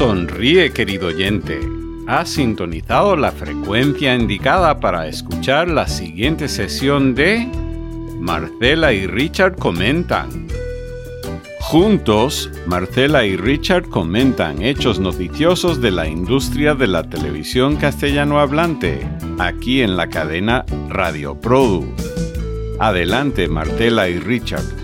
Sonríe, querido oyente. Has sintonizado la frecuencia indicada para escuchar la siguiente sesión de Marcela y Richard comentan. Juntos, Marcela y Richard comentan hechos noticiosos de la industria de la televisión castellano hablante, aquí en la cadena Radio Produ. Adelante, Marcela y Richard.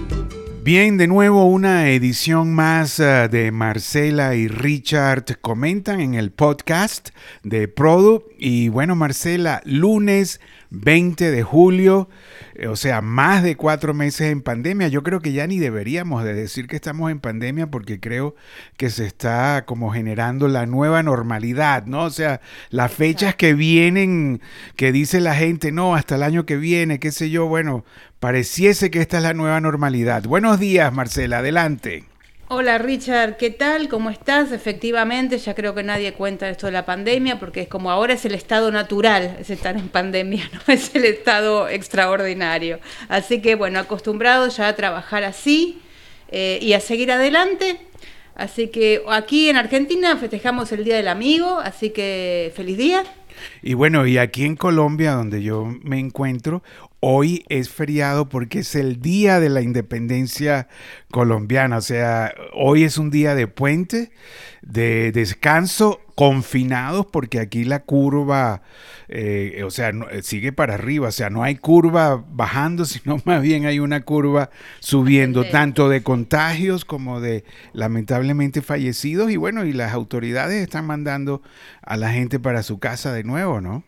Bien, de nuevo una edición más eh, de Marcela y Richard comentan en el podcast de Produ. Y bueno, Marcela, lunes 20 de julio, eh, o sea, más de cuatro meses en pandemia. Yo creo que ya ni deberíamos de decir que estamos en pandemia porque creo que se está como generando la nueva normalidad, ¿no? O sea, las fechas que vienen, que dice la gente, no, hasta el año que viene, qué sé yo, bueno, pareciese que esta es la nueva normalidad. Buenos días, Marcela, adelante. Hola Richard, ¿qué tal? ¿Cómo estás? Efectivamente, ya creo que nadie cuenta esto de la pandemia porque es como ahora es el estado natural, es estar en pandemia, no es el estado extraordinario. Así que bueno, acostumbrados ya a trabajar así eh, y a seguir adelante. Así que aquí en Argentina festejamos el Día del Amigo, así que feliz día. Y bueno, y aquí en Colombia, donde yo me encuentro, Hoy es feriado porque es el día de la independencia colombiana, o sea, hoy es un día de puente, de descanso, confinados porque aquí la curva, eh, o sea, sigue para arriba, o sea, no hay curva bajando, sino más bien hay una curva subiendo, tanto de contagios como de lamentablemente fallecidos, y bueno, y las autoridades están mandando a la gente para su casa de nuevo, ¿no?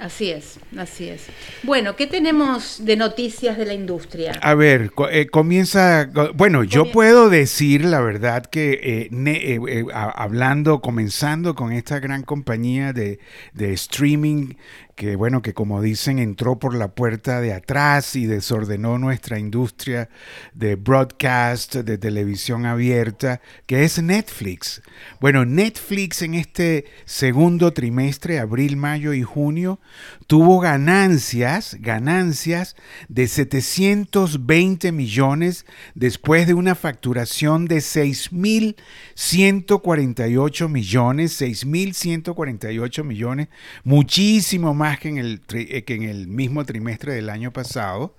Así es, así es. Bueno, ¿qué tenemos de noticias de la industria? A ver, eh, comienza, bueno, yo puedo decir la verdad que eh, eh, hablando, comenzando con esta gran compañía de, de streaming que bueno, que como dicen, entró por la puerta de atrás y desordenó nuestra industria de broadcast, de televisión abierta, que es Netflix. Bueno, Netflix en este segundo trimestre, abril, mayo y junio, tuvo ganancias, ganancias de 720 millones después de una facturación de 6.148 millones, 6.148 millones, muchísimo más que en el, eh, que en el mismo trimestre del año pasado.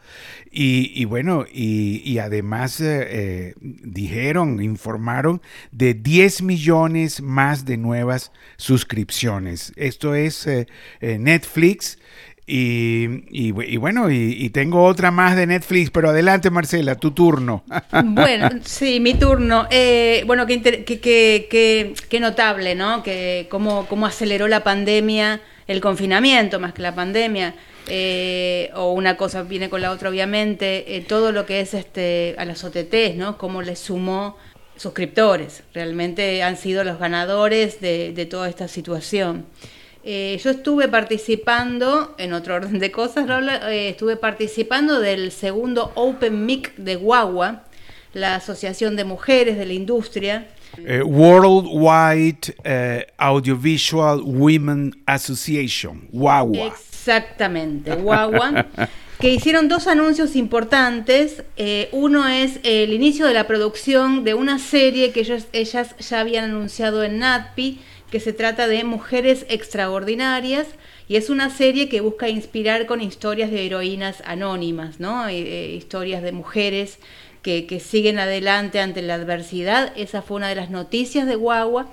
Y, bueno, y, además eh, eh, dijeron, informaron de 10 millones más de nuevas suscripciones. Esto es Netflix. Y, bueno, y, tengo otra más de Netflix, pero adelante Marcela, tu turno. Bueno, sí, mi turno. bueno, qué, qué, notable, ¿no? Que cómo, cómo aceleró la pandemia el confinamiento más que la pandemia, eh, o una cosa viene con la otra, obviamente, eh, todo lo que es este a las OTTs, ¿no? Cómo le sumó suscriptores, realmente han sido los ganadores de, toda esta situación. Eh, yo estuve participando, en otro orden de cosas, estuve participando del segundo Open Mic de Guagua, la Asociación de Mujeres de la Industria, eh, Worldwide eh, Audiovisual Women Association, WAWA. Exactamente, WAWA. que hicieron dos anuncios importantes. Eh, uno es el inicio de la producción de una serie que ellos, ellas ya habían anunciado en NATPI, que se trata de Mujeres Extraordinarias, y es una serie que busca inspirar con historias de heroínas anónimas, ¿no? historias de mujeres que, siguen adelante ante la adversidad. Esa fue una de las noticias de Guagua.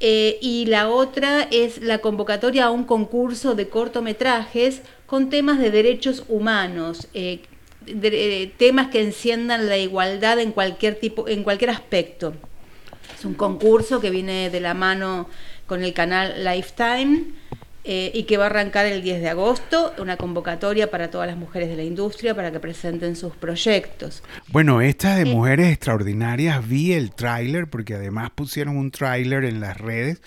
Eh, y la otra es la convocatoria a un concurso de cortometrajes con temas de derechos humanos, eh, eh, temas que enciendan la igualdad en cualquier tipo, en cualquier aspecto. Es un concurso que viene de la mano con el canal Lifetime eh, y que va a arrancar el 10 de agosto, una convocatoria para todas las mujeres de la industria para que presenten sus proyectos. Bueno, esta de eh, Mujeres Extraordinarias vi el tráiler porque además pusieron un tráiler en las redes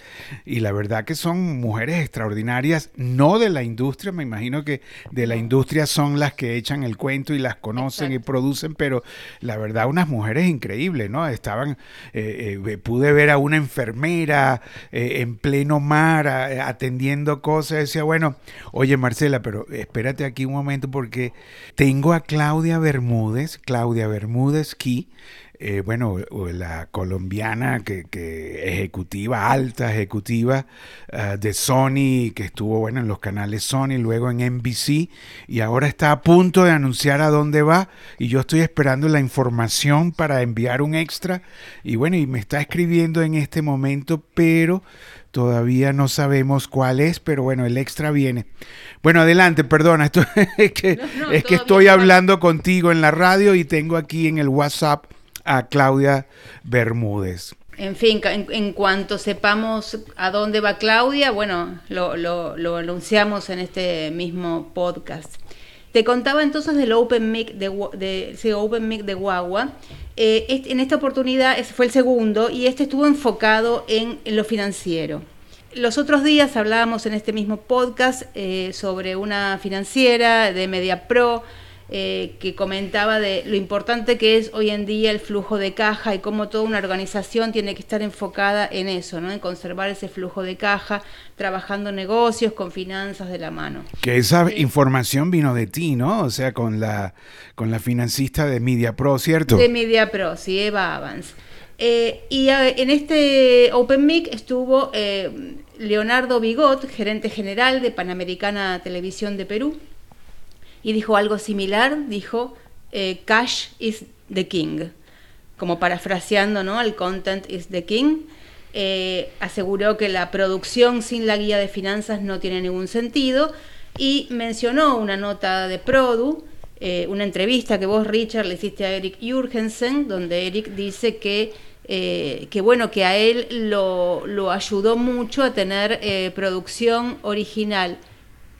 y la verdad que son mujeres extraordinarias, no de la industria, me imagino que de la industria son las que echan el cuento y las conocen y producen, pero la verdad unas mujeres increíbles, ¿no? Estaban, eh, pude ver a una enfermera en pleno mar atendiendo cosa, decía, bueno, oye Marcela, pero espérate aquí un momento porque tengo a Claudia Bermúdez, Claudia Bermúdez aquí eh, bueno, la colombiana que, ejecutiva, alta ejecutiva ah, de Sony, que estuvo, bueno, en los canales Sony, luego en NBC, y ahora está a punto de anunciar a dónde va, y yo estoy esperando la información para enviar un extra, y bueno, y me está escribiendo en este momento, pero todavía no sabemos cuál es, pero bueno, el extra viene. Bueno, adelante, perdona, esto, es que, es que estoy hablando contigo en la radio y tengo aquí en el WhatsApp a Claudia Bermúdez. En fin, en, cuanto sepamos a dónde va Claudia, bueno, lo, anunciamos en este mismo podcast. Te contaba entonces del Open Mic de, de, Open Mic de Guagua. Eh, en esta oportunidad ese fue el segundo y este estuvo enfocado en, lo financiero. Los otros días hablábamos en este mismo podcast eh, sobre una financiera de Media Pro eh, que comentaba de lo importante que es hoy en día el flujo de caja y cómo toda una organización tiene que estar enfocada en eso, ¿no? en conservar ese flujo de caja, trabajando negocios con finanzas de la mano. Que esa información vino de ti, ¿no? O sea, con la, con la financista de Media Pro, ¿cierto? De Media Pro, sí, Eva Avans. Eh, y en este Open Mic estuvo eh, Leonardo Bigot, gerente general de Panamericana Televisión de Perú y dijo algo similar, dijo, eh, cash is the king, como parafraseando ¿no? al content is the king. Eh, aseguró que la producción sin la guía de finanzas no tiene ningún sentido y mencionó una nota de Produ, eh, una entrevista que vos, Richard, le hiciste a Eric Jurgensen, donde Eric dice que, que bueno, que a él lo, lo ayudó mucho a tener producción original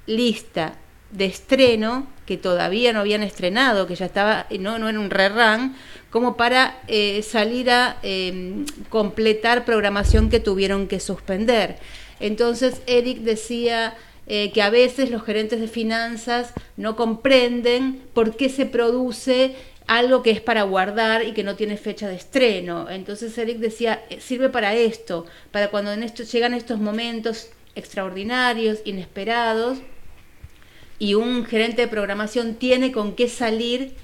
lista de estreno que todavía no habían estrenado, que ya estaba, no, no era un rerun, como para eh, salir a em, completar programación que tuvieron que suspender. Entonces Eric decía eh, que a veces los gerentes de finanzas no comprenden por qué se produce algo que es para guardar y que no tiene fecha de estreno. Entonces Eric decía, eh, sirve para esto, para cuando en esto, llegan estos momentos extraordinarios, inesperados, y un gerente de programación tiene con qué salir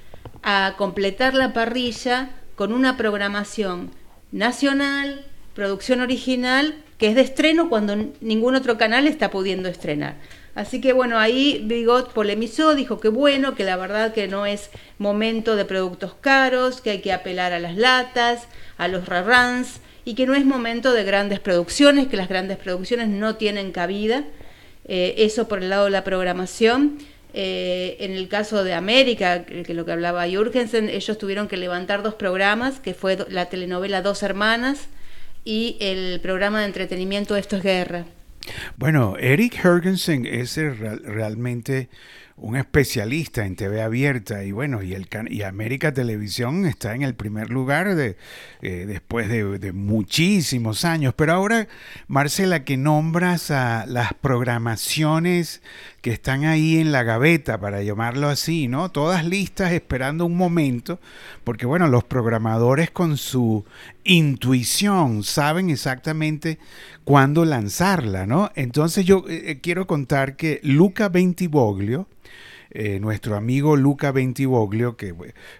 a completar la parrilla con una programación nacional, producción original, que es de estreno cuando ningún otro canal está pudiendo estrenar. Así que bueno, ahí Bigot polemizó, dijo que bueno, que la verdad que no es momento de productos caros, que hay que apelar a las latas, a los reruns y que no es momento de grandes producciones, que las grandes producciones no tienen cabida eh, eso por el lado de la programación. Eh, en el caso de América, que lo que hablaba Jürgensen, ellos tuvieron que levantar dos programas, que fue la telenovela Dos Hermanas y el programa de entretenimiento Esto es Guerra. Bueno, Eric Jürgensen es realmente un especialista en TV abierta y bueno, y, el, y América Televisión está en el primer lugar de, eh, después de, muchísimos años. Pero ahora, Marcela, que nombras a las programaciones que están ahí en la gaveta, para llamarlo así, ¿no? Todas listas esperando un momento, porque bueno, los programadores con su intuición saben exactamente cuándo lanzarla, ¿no? Entonces yo eh, eh, quiero contar que Luca Bentivoglio, eh, nuestro amigo Luca Bentivoglio, que,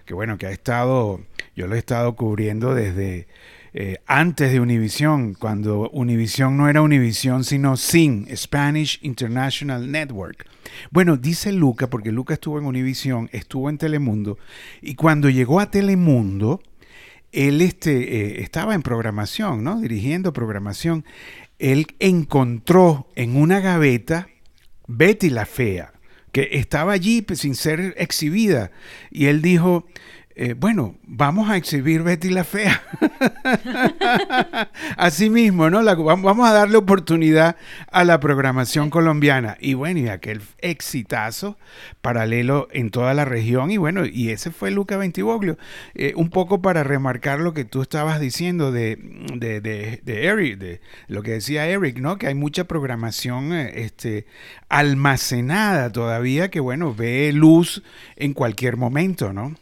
que, bueno, que ha estado, yo lo he estado cubriendo desde eh, antes de Univision, cuando Univision no era Univision, sino SIN, Spanish International Network. Bueno, dice Luca, porque Luca estuvo en Univision, estuvo en Telemundo, y cuando llegó a Telemundo, él este, eh, estaba en programación, ¿no? Dirigiendo programación. Él encontró en una gaveta Betty la Fea que estaba allí sin ser exhibida. Y él dijo, eh, bueno, vamos a exhibir Betty la Fea. Así mismo, ¿no? vamos a darle oportunidad a la programación colombiana. Y bueno, y aquel exitazo paralelo en toda la región. Y bueno, y ese fue Luca Ventivoglio. Eh, un poco para remarcar lo que tú estabas diciendo de, de, de, Eric, de lo que decía Eric, ¿no? Que hay mucha programación eh, este, almacenada todavía que, bueno, ve luz en cualquier momento, ¿no?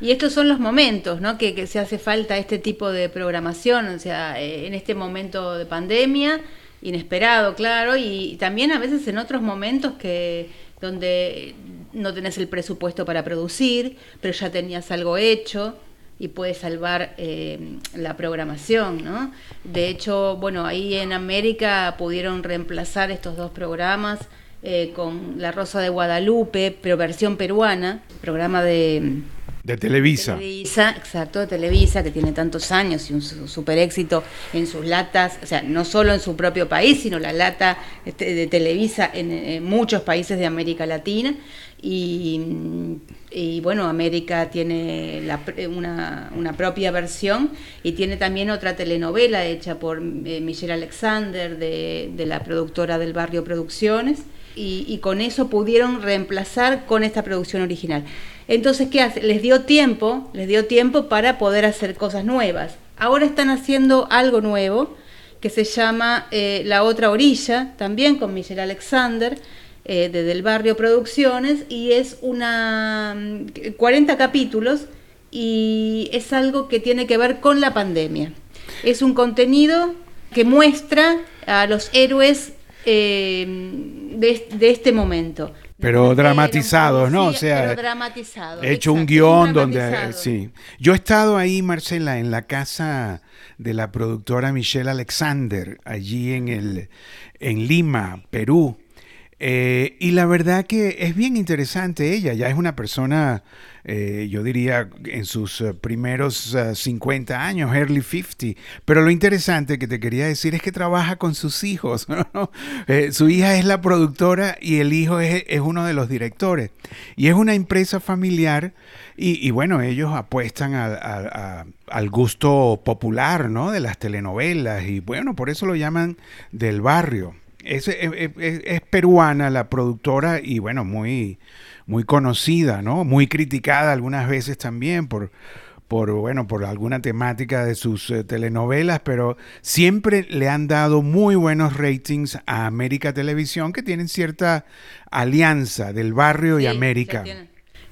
Y estos son los momentos, ¿no? Que, se hace falta este tipo de programación, o sea, eh, en este momento de pandemia, inesperado, claro, y también a veces en otros momentos que donde no tenés el presupuesto para producir, pero ya tenías algo hecho. y puede salvar eh, la programación, ¿no? De hecho, bueno, ahí en América pudieron reemplazar estos dos programas eh, con La Rosa de Guadalupe, pero versión peruana, programa de de Televisa. Televisa, exacto, de Televisa, que tiene tantos años y un super éxito en sus latas, o sea, no solo en su propio país, sino la lata este, de Televisa en, muchos países de América Latina. Y, bueno, América tiene una, propia versión y tiene también otra telenovela hecha por eh, Michelle Alexander, de, de la productora del Barrio Producciones y, con eso pudieron reemplazar con esta producción original. Entonces, ¿qué hace? Les dio tiempo, les dio tiempo para poder hacer cosas nuevas. Ahora están haciendo algo nuevo que se llama eh, La Otra Orilla, también con Michelle Alexander, eh, de Del Barrio Producciones, y es una 40 mm, capítulos y es algo que tiene que ver con la pandemia. Es un contenido que muestra a los héroes eh, de, este momento. Pero dramatizados, ¿no? o sea, he hecho un guion donde... Sí. Yo he estado ahí, Marcela, en la casa de la productora Michelle Alexander, allí en, el, en Lima, Perú. Eh, y la verdad que es bien interesante ella, ya es una persona, eh, yo diría, en sus eh, primeros 50 años, early 50, pero lo interesante que te quería decir es que trabaja con sus hijos, su hija es la productora y el hijo es, uno de los directores, y es una empresa familiar y, bueno, ellos apuestan al gusto popular, ¿no? De las telenovelas y bueno, por eso lo llaman del barrio es, es, peruana la productora y bueno, muy, muy conocida, ¿no? Muy criticada algunas veces también por, por, bueno, por alguna temática de sus eh, telenovelas, pero siempre le han dado muy buenos ratings a América Televisión, que tienen cierta alianza del barrio y América.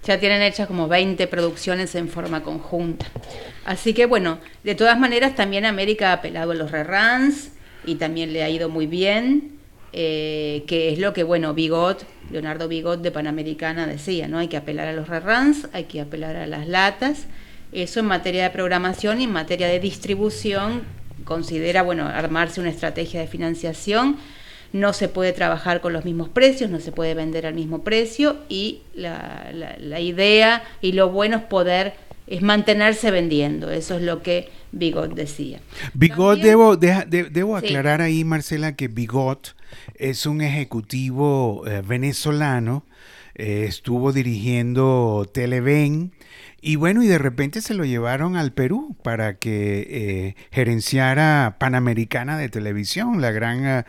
Ya tienen, hechas como 20 producciones en forma conjunta. Así que bueno, de todas maneras también América ha apelado a los reruns y también le ha ido muy bien. Eh, que es lo que, bueno, Bigot, Leonardo Bigot de Panamericana decía, ¿no? Hay que apelar a los reruns, hay que apelar a las latas. Eso en materia de programación y en materia de distribución considera, bueno, armarse una estrategia de financiación. No se puede trabajar con los mismos precios, no se puede vender al mismo precio y la, la idea y lo bueno es poder es mantenerse vendiendo. Eso es lo que Bigot decía. Bigot, debo, debo aclarar ahí, Marcela, que Bigot es un ejecutivo eh, venezolano, eh, estuvo dirigiendo Televen. Y bueno, y de repente se lo llevaron al Perú para que eh, gerenciara Panamericana de Televisión, la gran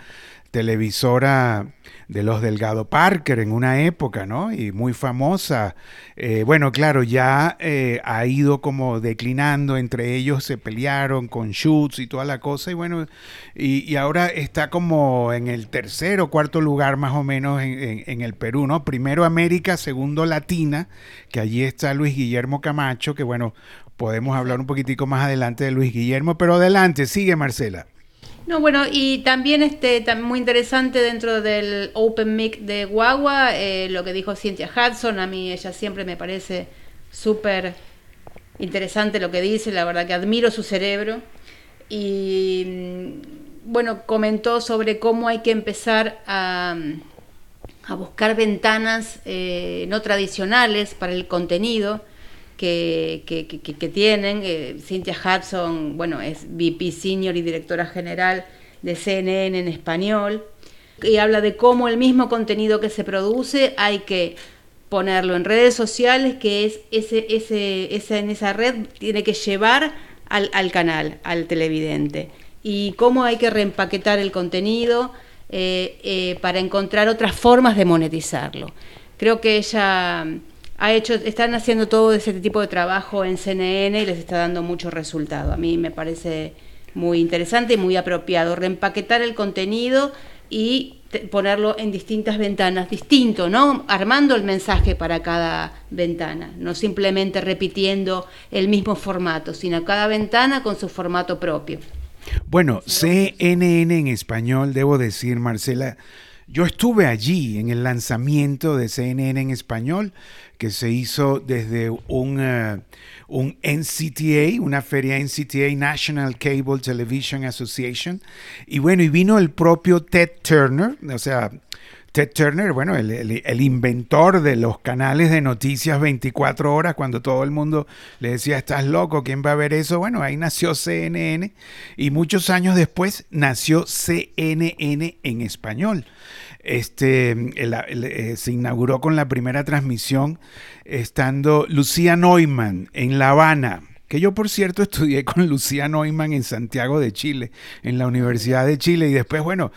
televisora de los Delgado Parker en una época, ¿no? Y muy famosa. Eh, bueno, claro, ya eh, ha ido como declinando, entre ellos se pelearon con Schutz y toda la cosa, y bueno, y, ahora está como en el tercer o cuarto lugar más o menos en, el Perú, ¿no? Primero América, segundo Latina, que allí está Luis Guillermo Camacho, que bueno, podemos hablar un poquitico más adelante de Luis Guillermo, pero adelante, sigue Marcela. No, bueno, y también este muy interesante dentro del Open Mic de Guagua, eh, lo que dijo Cynthia Hudson, a mí ella siempre me parece súper interesante lo que dice, la verdad que admiro su cerebro. Y mm, bueno, comentó sobre cómo hay que empezar a, buscar ventanas eh, no tradicionales para el contenido que, que, tienen. Eh, Cynthia Hudson, bueno, es VP Senior y directora general de CNN en español, y habla de cómo el mismo contenido que se produce hay que ponerlo en redes sociales, que es ese, ese, esa, en esa red tiene que llevar al, al, canal, al televidente, y cómo hay que reempaquetar el contenido eh, eh, para encontrar otras formas de monetizarlo. Creo que ella ha hecho, están haciendo todo ese tipo de trabajo en CNN y les está dando mucho resultado. A mí me parece muy interesante y muy apropiado reempaquetar el contenido y ponerlo en distintas ventanas, distinto, ¿no? Armando el mensaje para cada ventana, no simplemente repitiendo el mismo formato, sino cada ventana con su formato propio. Bueno, CNN en español, debo decir, Marcela, yo estuve allí en el lanzamiento de CNN en español, que se hizo desde un, eh, un NCTA, una feria NCTA, National Cable Television Association. Y bueno, y vino el propio Ted Turner, o sea, Ted Turner, bueno, el, inventor de los canales de noticias 24 horas, cuando todo el mundo le decía, estás loco, ¿quién va a ver eso? Bueno, ahí nació CNN y muchos años después nació CNN en español. Este, eh, se inauguró con la primera transmisión estando Lucía Neumann en La Habana que yo por cierto estudié con Lucía Neumann en Santiago de Chile, en la Universidad de Chile, y después, bueno,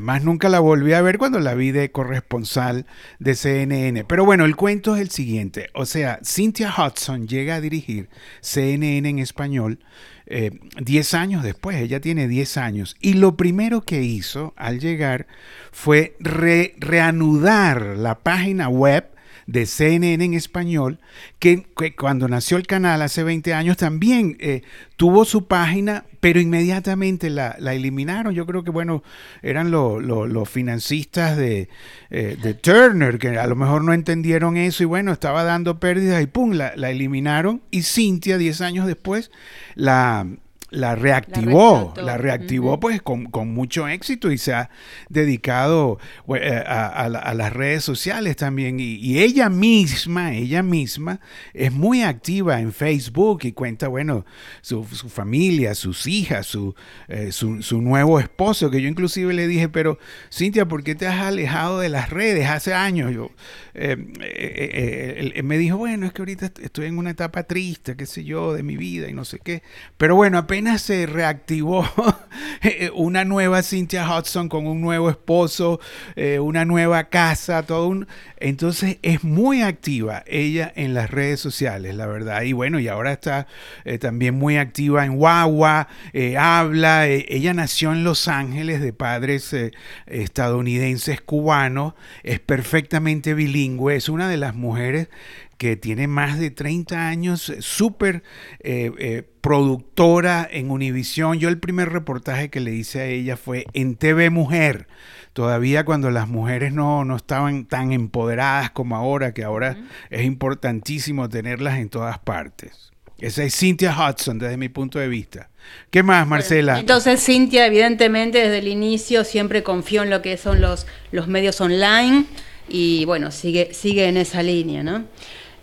más nunca la volví a ver cuando la vi de corresponsal de CNN. Pero bueno, el cuento es el siguiente, o sea, Cynthia Hudson llega a dirigir CNN en español 10 eh, años después, ella tiene 10 años, y lo primero que hizo al llegar fue reanudar la página web de CNN en español, que, cuando nació el canal hace 20 años también eh, tuvo su página, pero inmediatamente la, eliminaron. Yo creo que, bueno, eran los financistas de, eh, de, Turner, que a lo mejor no entendieron eso y bueno, estaba dando pérdidas y pum, la, la eliminaron. Y Cintia, 10 años después, la, la reactivó, la, reactivó pues con, mucho éxito y se ha dedicado eh, a, las redes sociales también. Y, ella misma, ella misma es muy activa en Facebook y cuenta, bueno, su, familia, sus hijas, su, eh, su, su, nuevo esposo, que yo inclusive le dije, pero Cintia, ¿por qué te has alejado de las redes hace años? Yo, eh, me dijo, bueno, es que ahorita estoy en una etapa triste, qué sé yo, de mi vida y no sé qué. Pero bueno, apenas se reactivó eh, una nueva Cynthia Hudson con un nuevo esposo, eh, una nueva casa, todo un... Entonces es muy activa ella en las redes sociales, la verdad. Y bueno, y ahora está eh, también muy activa en Guagua, habla. ella nació en Los Ángeles de padres estadounidenses cubanos, es perfectamente bilingüe, es una de las mujeres que tiene más de 30 años, súper eh, eh, productora en Univisión. Yo el primer reportaje que le hice a ella fue en TV Mujer, todavía cuando las mujeres no, no estaban tan empoderadas como ahora, que ahora es importantísimo tenerlas en todas partes. Esa es Cynthia Hudson desde mi punto de vista. ¿Qué más, Marcela? entonces, Cynthia, evidentemente, desde el inicio siempre confió en lo que son los, los medios online y bueno, sigue, sigue en esa línea, ¿no?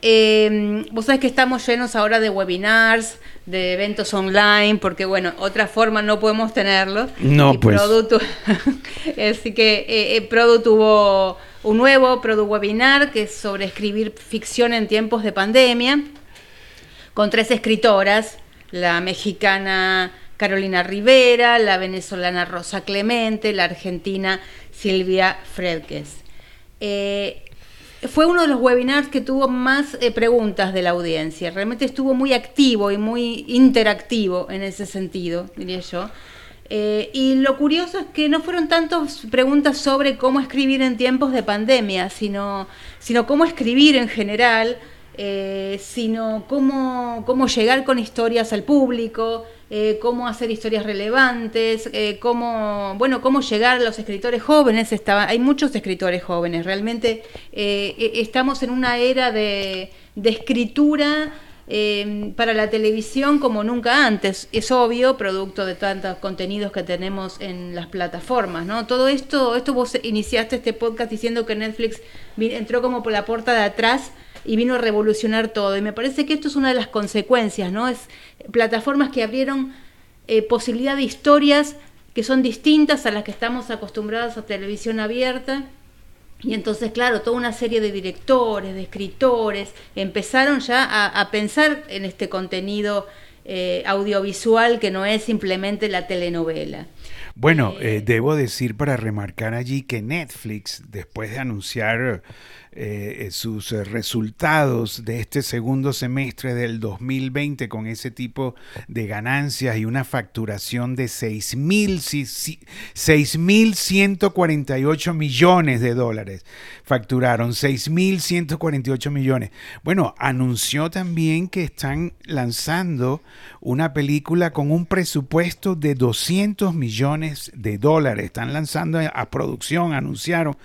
Eh, vos sabés que estamos llenos ahora de webinars, de eventos online, porque bueno, otra forma no podemos tenerlos. No, pues. Producto, así que eh, eh, Produ tuvo un nuevo Produ webinar que es sobre escribir ficción en tiempos de pandemia, con tres escritoras, la mexicana Carolina Rivera, la venezolana Rosa Clemente, la argentina Silvia Fredques. Eh, fue uno de los webinars que tuvo más eh, preguntas de la audiencia. Realmente estuvo muy activo y muy interactivo en ese sentido, diría yo. Eh, y lo curioso es que no fueron tantas preguntas sobre cómo escribir en tiempos de pandemia, sino, sino cómo escribir en general, eh, sino cómo, cómo llegar con historias al público, eh, cómo hacer historias relevantes, eh, cómo, bueno, cómo llegar a los escritores jóvenes. Estaba, hay muchos escritores jóvenes, realmente eh, e, estamos en una era de, escritura para la televisión como nunca antes. Es obvio, producto de tantos contenidos que tenemos en las plataformas, ¿no? Todo esto, esto vos iniciaste este podcast diciendo que Netflix entró como por la puerta de atrás y vino a revolucionar todo. Y me parece que esto es una de las consecuencias, ¿no? Es plataformas que abrieron eh, posibilidad de historias que son distintas a las que estamos acostumbrados a televisión abierta. Y entonces, claro, toda una serie de directores, de escritores, empezaron ya a, pensar en este contenido eh, audiovisual que no es simplemente la telenovela. Bueno, eh, debo decir para remarcar allí que Netflix, después de anunciar eh, sus resultados de este segundo semestre del 2020 con ese tipo de ganancias y una facturación de 6.148 millones de dólares. Facturaron 6.148 millones. Bueno, anunció también que están lanzando una película con un presupuesto de 200 millones de dólares. Están lanzando a producción, anunciaron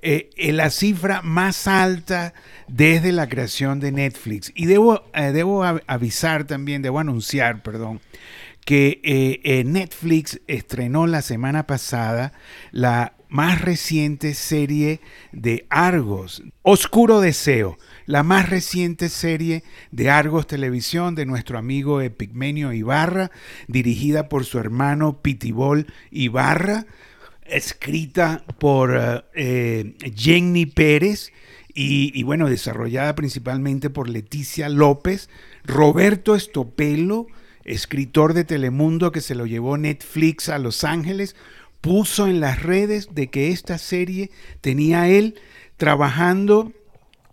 eh, la cifra más alta desde la creación de Netflix. Y debo, eh, debo avisar también, debo anunciar, perdón, que eh, Netflix estrenó la semana pasada la más reciente serie de Argos, Oscuro Deseo, la más reciente serie de Argos Televisión de nuestro amigo Epigmenio Ibarra, dirigida por su hermano Pitibol Ibarra, escrita por eh, Jenny Pérez y, bueno, desarrollada principalmente por Leticia López, Roberto Estopelo, escritor de Telemundo que se lo llevó Netflix a Los Ángeles, puso en las redes de que esta serie tenía él trabajando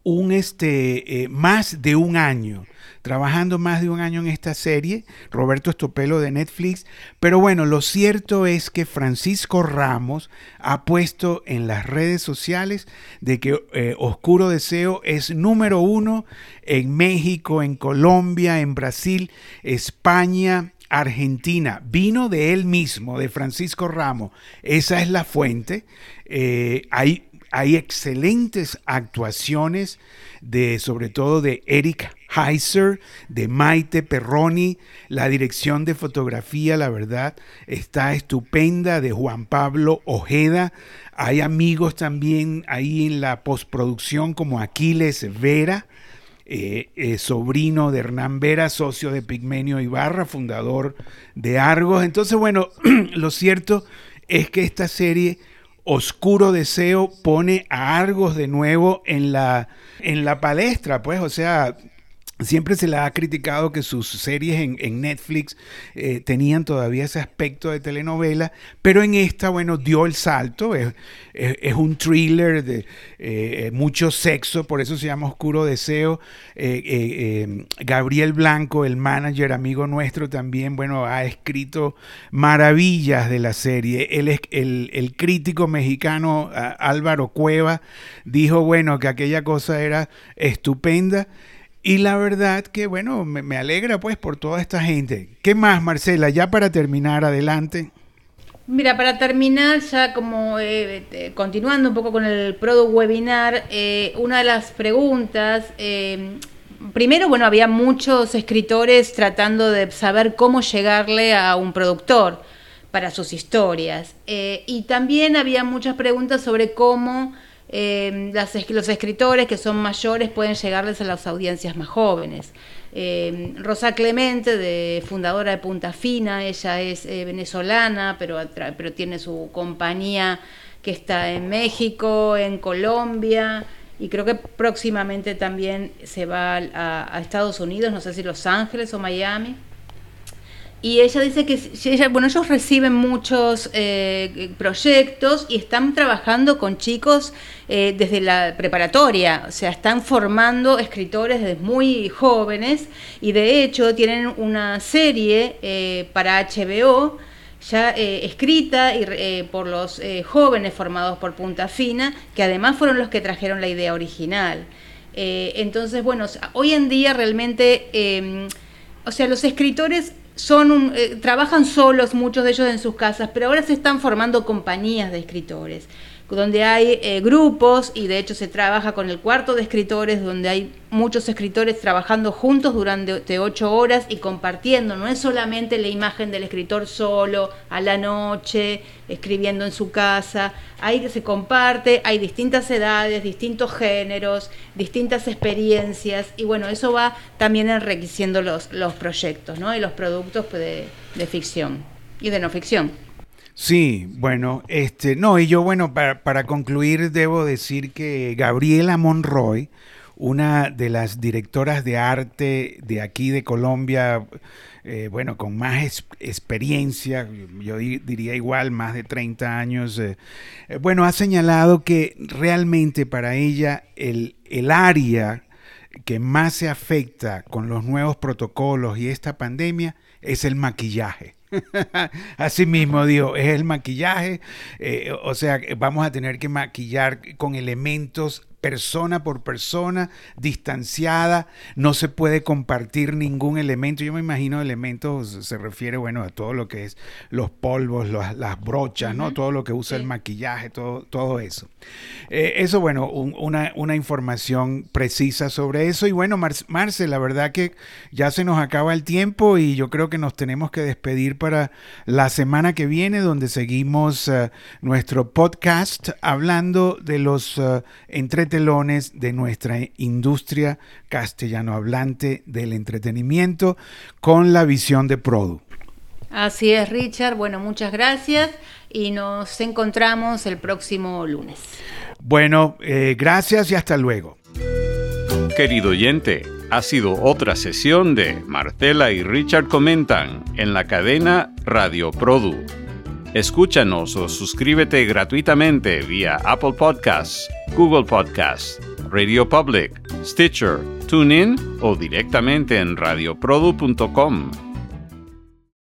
un este, eh, más de un año, trabajando más de un año en esta serie, Roberto Estopelo de Netflix, pero bueno, lo cierto es que Francisco Ramos ha puesto en las redes sociales de que eh, Oscuro Deseo es número uno en México, en Colombia, en Brasil, España, Argentina. Vino de él mismo, de Francisco Ramos. Esa es la fuente. Eh, hay hay excelentes actuaciones de sobre todo de Eric Heiser, de Maite Perroni, la dirección de fotografía, la verdad, está estupenda de Juan Pablo Ojeda. Hay amigos también ahí en la postproducción como Aquiles Vera, eh, eh, sobrino de Hernán Vera, socio de Pigmenio Ibarra, fundador de Argos. Entonces, bueno, lo cierto es que esta serie Oscuro Deseo pone a Argos de nuevo en la, en la palestra, pues, o sea, Siempre se le ha criticado que sus series en, Netflix eh, tenían todavía ese aspecto de telenovela, pero en esta, bueno, dio el salto. Es, un thriller de eh, mucho sexo, por eso se llama Oscuro Deseo. Eh, Gabriel Blanco, el manager, amigo nuestro, también, bueno, ha escrito maravillas de la serie. El, el crítico mexicano Álvaro Cueva dijo, bueno, que aquella cosa era estupenda. Y la verdad que, bueno, me, alegra pues por toda esta gente. ¿Qué más, Marcela? Ya para terminar, adelante. Mira, para terminar, ya como eh, eh, continuando un poco con el Product Webinar, eh, una de las preguntas, primero, bueno, había muchos escritores tratando de saber cómo llegarle a un productor para sus historias. y también había muchas preguntas sobre cómo eh, los escritores que son mayores pueden llegarles a las audiencias más jóvenes. Eh, Rosa Clemente, de, fundadora de Punta Fina, ella es eh, venezolana, pero, pero tiene su compañía que está en México, en Colombia, y creo que próximamente también se va a Estados Unidos, no sé si Los Ángeles o Miami. Y ella dice que ellos reciben muchos eh, proyectos y están trabajando con chicos eh, desde la preparatoria, o sea, están formando escritores desde muy jóvenes y de hecho tienen una serie eh, para HBO ya escrita y, por los jóvenes formados por Punta Fina, que además fueron los que trajeron la idea original. entonces, bueno, hoy en día realmente, em, o sea, los escritores son eh, trabajan solos muchos de ellos en sus casas, pero ahora se están formando compañías de escritores donde hay eh, grupos y de hecho se trabaja con el cuarto de escritores, donde hay muchos escritores trabajando juntos durante ocho horas y compartiendo. No es solamente la imagen del escritor solo, a la noche, escribiendo en su casa. Que se comparte, hay distintas edades, distintos géneros, distintas experiencias y bueno, eso va también enriqueciendo los, los proyectos ¿no? y los productos pues, de ficción y de no ficción. Sí, bueno, este, no, y yo, bueno, para, concluir, debo decir que Gabriela Monroy, una de las directoras de arte de aquí de Colombia, eh, bueno, con más experiencia, yo diría igual, más de 30 años, eh, eh, bueno, ha señalado que realmente para ella el, el área que más se afecta con los nuevos protocolos y esta pandemia es el maquillaje. Así mismo, digo, es el maquillaje. o sea, vamos a tener que maquillar con elementos persona por persona, distanciada, no se puede compartir ningún elemento. Yo me imagino elementos, se refiere, bueno, a todo lo que es los polvos, las brochas, ¿no? Todo lo que usa el maquillaje, todo, todo eso. Eh, eso, bueno, una, una, información precisa sobre eso. Y bueno, Marce, la verdad que ya se nos acaba el tiempo y yo creo que nos tenemos que despedir para la semana que viene, donde seguimos eh, nuestro podcast hablando de los uh, telones de nuestra industria castellano hablante del entretenimiento con la visión de Produ. Así es, Richard. Bueno, muchas gracias y nos encontramos el próximo lunes. Bueno, eh, gracias y hasta luego. Querido oyente, ha sido otra sesión de Martela y Richard Comentan en la cadena Radio Produ. Escúchanos o suscríbete gratuitamente vía Apple Podcasts, Google Podcasts, Radio Public, Stitcher, TuneIn o directamente en radioprodu.com.